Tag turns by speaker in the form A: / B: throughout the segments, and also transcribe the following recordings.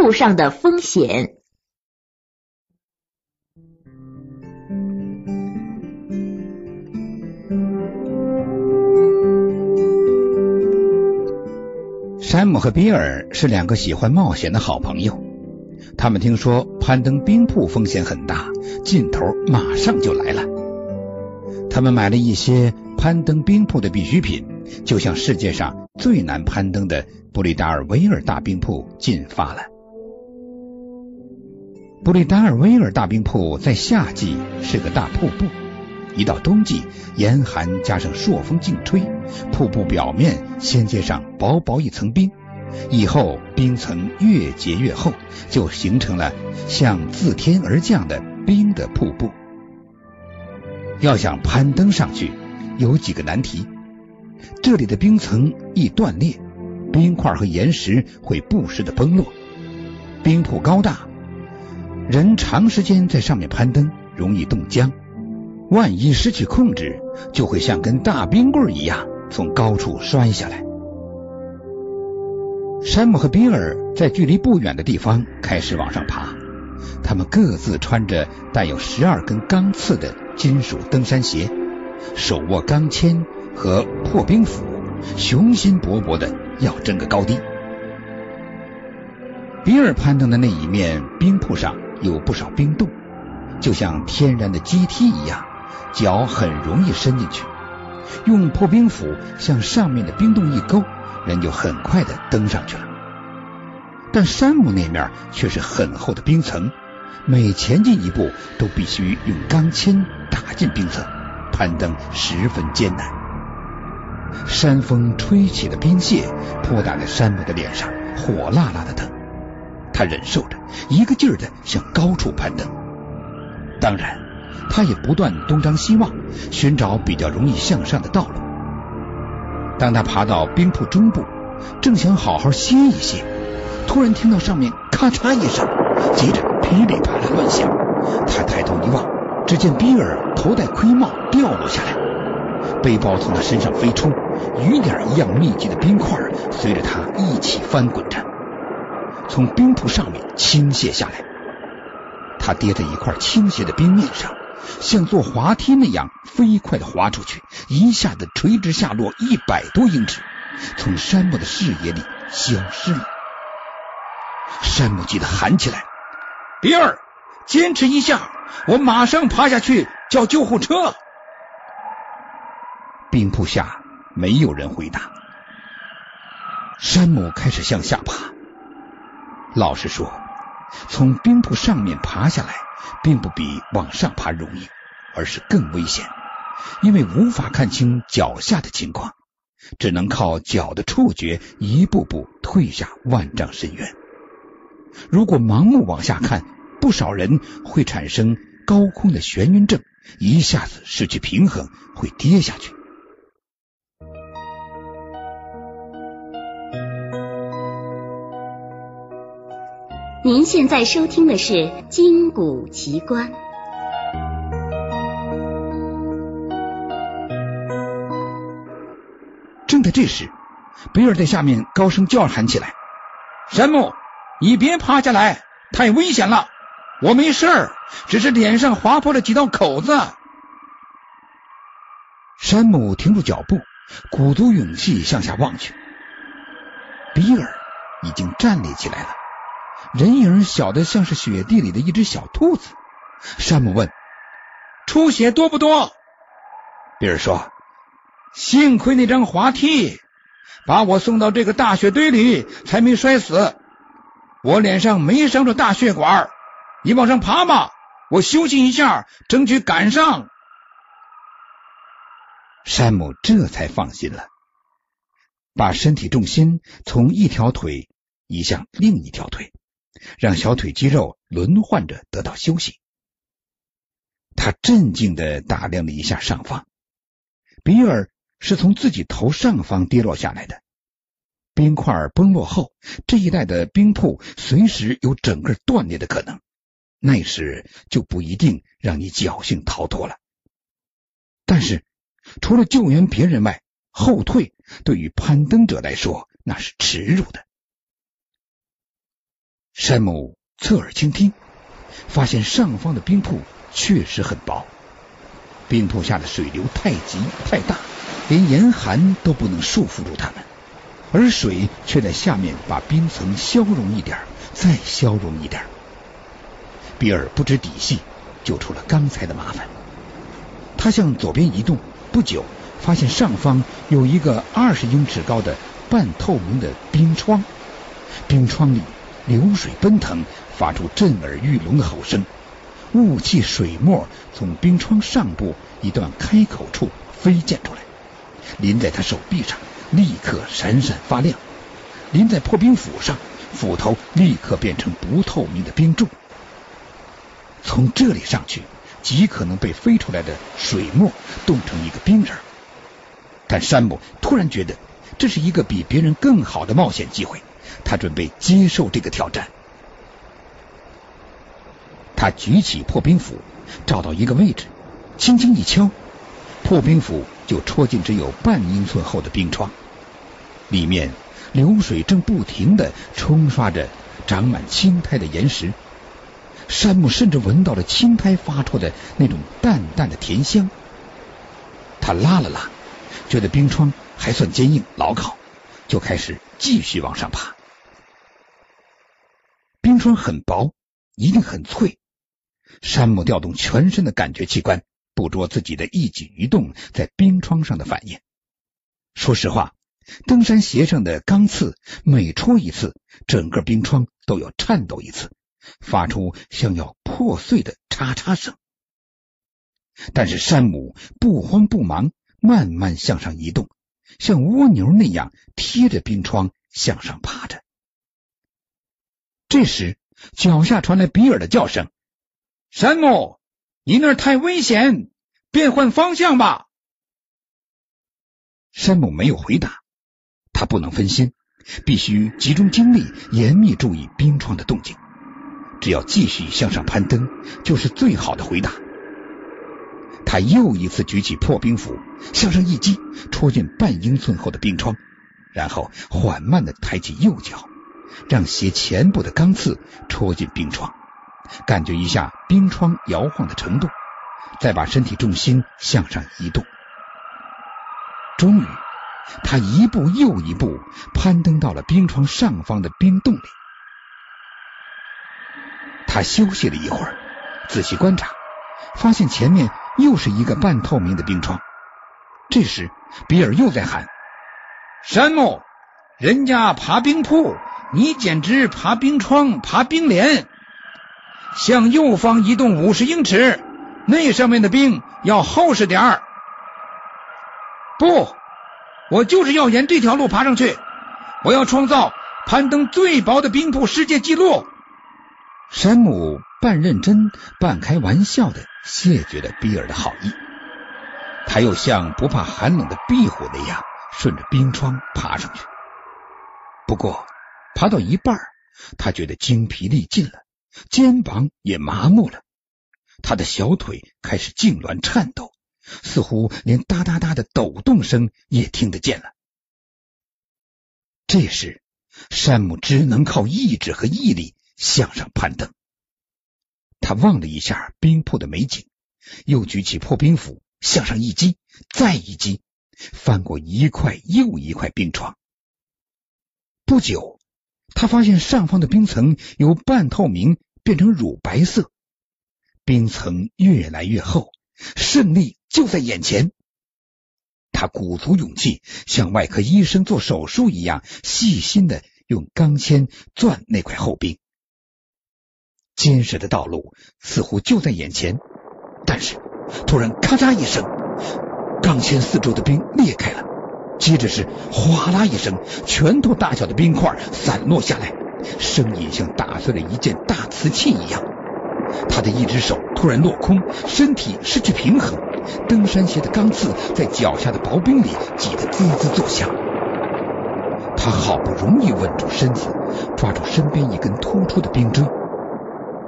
A: 铺上的风险。
B: 山姆和比尔是两个喜欢冒险的好朋友。他们听说攀登冰瀑风险很大，劲头马上就来了。他们买了一些攀登冰瀑的必需品，就向世界上最难攀登的布里达尔维尔大冰瀑进发了。布里达尔维尔大冰瀑在夏季是个大瀑布，一到冬季，严寒加上朔风劲吹，瀑布表面先结上薄薄一层冰。以后冰层越结越厚，就形成了像自天而降的冰的瀑布。要想攀登上去，有几个难题。这里的冰层易断裂，冰块和岩石会不时的崩落。冰瀑高大，人长时间在上面攀登容易冻僵，万一失去控制，就会像根大冰棍一样从高处摔下来。山姆和比尔在距离不远的地方开始往上爬，他们各自穿着带有十二根钢刺的金属登山鞋，手握钢钎和破冰斧，雄心勃勃的要争个高低。比尔攀登的那一面冰瀑上有不少冰洞，就像天然的阶梯一样，脚很容易伸进去。用破冰斧向上面的冰洞一勾。人就很快的登上去了，但山姆那面却是很厚的冰层，每前进一步都必须用钢钎打进冰层，攀登十分艰难。山风吹起的冰屑扑打在山姆的脸上，火辣辣的疼。他忍受着，一个劲儿的向高处攀登。当然，他也不断东张西望，寻找比较容易向上的道路。当他爬到冰瀑中部，正想好好歇一歇，突然听到上面咔嚓一声，接着噼里啪啦乱响。他抬头一望，只见比尔头戴盔帽掉落下来，背包从他身上飞出，雨点一样密集的冰块随着他一起翻滚着，从冰瀑上面倾泻下来。他跌在一块倾斜的冰面上。像坐滑梯那样飞快的滑出去，一下子垂直下落一百多英尺，从山姆的视野里消失了。山姆急得喊起来：“比尔，坚持一下，我马上爬下去叫救护车。”冰瀑下没有人回答。山姆开始向下爬。老实说，从冰瀑上面爬下来。并不比往上爬容易，而是更危险，因为无法看清脚下的情况，只能靠脚的触觉一步步退下万丈深渊。如果盲目往下看，不少人会产生高空的眩晕症，一下子失去平衡，会跌下去。
A: 您现在收听的是《金谷奇观》。
B: 正在这时，比尔在下面高声叫喊起来：“山姆，你别趴下来，太危险了！我没事儿，只是脸上划破了几道口子。”山姆停住脚步，鼓足勇气向下望去，比尔已经站立起来了。人影小的像是雪地里的一只小兔子。山姆问：“出血多不多？”比尔说：“幸亏那张滑梯把我送到这个大雪堆里，才没摔死。我脸上没伤着大血管。你往上爬吧，我休息一下，争取赶上。”山姆这才放心了，把身体重心从一条腿移向另一条腿。让小腿肌肉轮换着得到休息。他镇静的打量了一下上方，比尔是从自己头上方跌落下来的。冰块崩落后，这一带的冰瀑随时有整个断裂的可能，那时就不一定让你侥幸逃脱了。但是，除了救援别人外，后退对于攀登者来说那是耻辱的。山姆侧耳倾听，发现上方的冰瀑确实很薄，冰瀑下的水流太急太大，连严寒都不能束缚住他们，而水却在下面把冰层消融一点，再消融一点。比尔不知底细，就出了刚才的麻烦。他向左边移动，不久发现上方有一个二十英尺高的半透明的冰窗，冰窗里流水奔腾，发出震耳欲聋的吼声。雾气水沫从冰窗上部一段开口处飞溅出来，淋在他手臂上，立刻闪闪发亮；淋在破冰斧上，斧头立刻变成不透明的冰柱。从这里上去，极可能被飞出来的水沫冻成一个冰人。但山姆突然觉得这是一个比别人更好的冒险机会，他准备接受这个挑战。他举起破冰斧，找到一个位置，轻轻一敲，破冰斧就戳进只有半英寸厚的冰窗，里面流水正不停的冲刷着长满青苔的岩石。山姆甚至闻到了青苔发出的那种淡淡的甜香。他拉了拉，觉得冰窗还算坚硬牢靠，就开始继续往上爬。冰窗很薄，一定很脆。山姆调动全身的感觉器官，捕捉自己的一举一动在冰窗上的反应。说实话，登山鞋上的钢刺每戳一次，整个冰窗都要颤抖一次。发出像要破碎的嚓嚓声，但是山姆不慌不忙，慢慢向上移动，像蜗牛那样贴着冰窗向上爬着。这时，脚下传来比尔的叫声：“山姆，你那儿太危险，变换方向吧。”山姆没有回答，他不能分心，必须集中精力，严密注意冰窗的动静。只要继续向上攀登，就是最好的回答。他又一次举起破冰斧，向上一击，戳进半英寸厚的冰窗，然后缓慢的抬起右脚，让鞋前部的钢刺戳进冰床，感觉一下冰窗摇晃的程度，再把身体重心向上移动。终于，他一步又一步攀登到了冰床上方的冰洞里。他休息了一会儿，仔细观察，发现前面又是一个半透明的冰窗。这时，比尔又在喊：“山姆，人家爬冰瀑，你简直爬冰窗、爬冰帘。向右方移动五十英尺，那上面的冰要厚实点儿。不，我就是要沿这条路爬上去。我要创造攀登最薄的冰瀑世界纪录。”山姆半认真半开玩笑的谢绝了比尔的好意，他又像不怕寒冷的壁虎那样顺着冰窗爬上去。不过爬到一半，他觉得精疲力尽了，肩膀也麻木了，他的小腿开始痉挛颤抖，似乎连哒哒哒的抖动声也听得见了。这时，山姆只能靠意志和毅力。向上攀登，他望了一下冰瀑的美景，又举起破冰斧向上一击，再一击，翻过一块又一块冰床。不久，他发现上方的冰层由半透明变成乳白色，冰层越来越厚，胜利就在眼前。他鼓足勇气，像外科医生做手术一样，细心的用钢钎钻那块厚冰。坚实的道路似乎就在眼前，但是突然咔嚓一声，钢钎四周的冰裂开了，接着是哗啦一声，拳头大小的冰块散落下来，声音像打碎了一件大瓷器一样。他的一只手突然落空，身体失去平衡，登山鞋的钢刺在脚下的薄冰里挤得滋滋作响。他好不容易稳住身子，抓住身边一根突出的冰锥。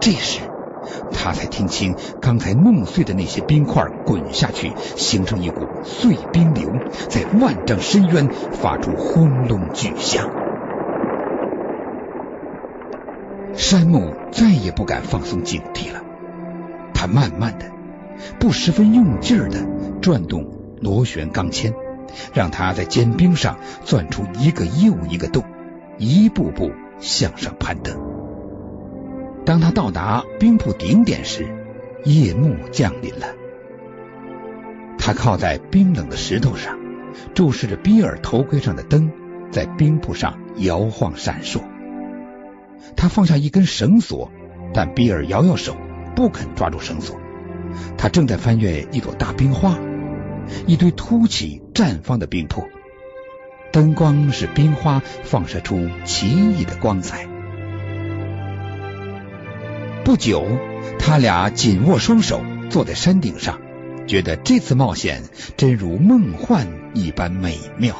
B: 这时，他才听清刚才弄碎的那些冰块滚下去，形成一股碎冰流，在万丈深渊发出轰隆巨响。山木再也不敢放松警惕了，他慢慢的、不十分用劲儿的转动螺旋钢钎，让它在坚冰上钻出一个又一个洞，一步步向上攀登。当他到达冰瀑顶点时，夜幕降临了。他靠在冰冷的石头上，注视着比尔头盔上的灯在冰瀑上摇晃闪烁。他放下一根绳索，但比尔摇摇手，不肯抓住绳索。他正在翻越一朵大冰花，一堆凸起绽放的冰瀑，灯光使冰花放射出奇异的光彩。不久，他俩紧握双手，坐在山顶上，觉得这次冒险真如梦幻一般美妙。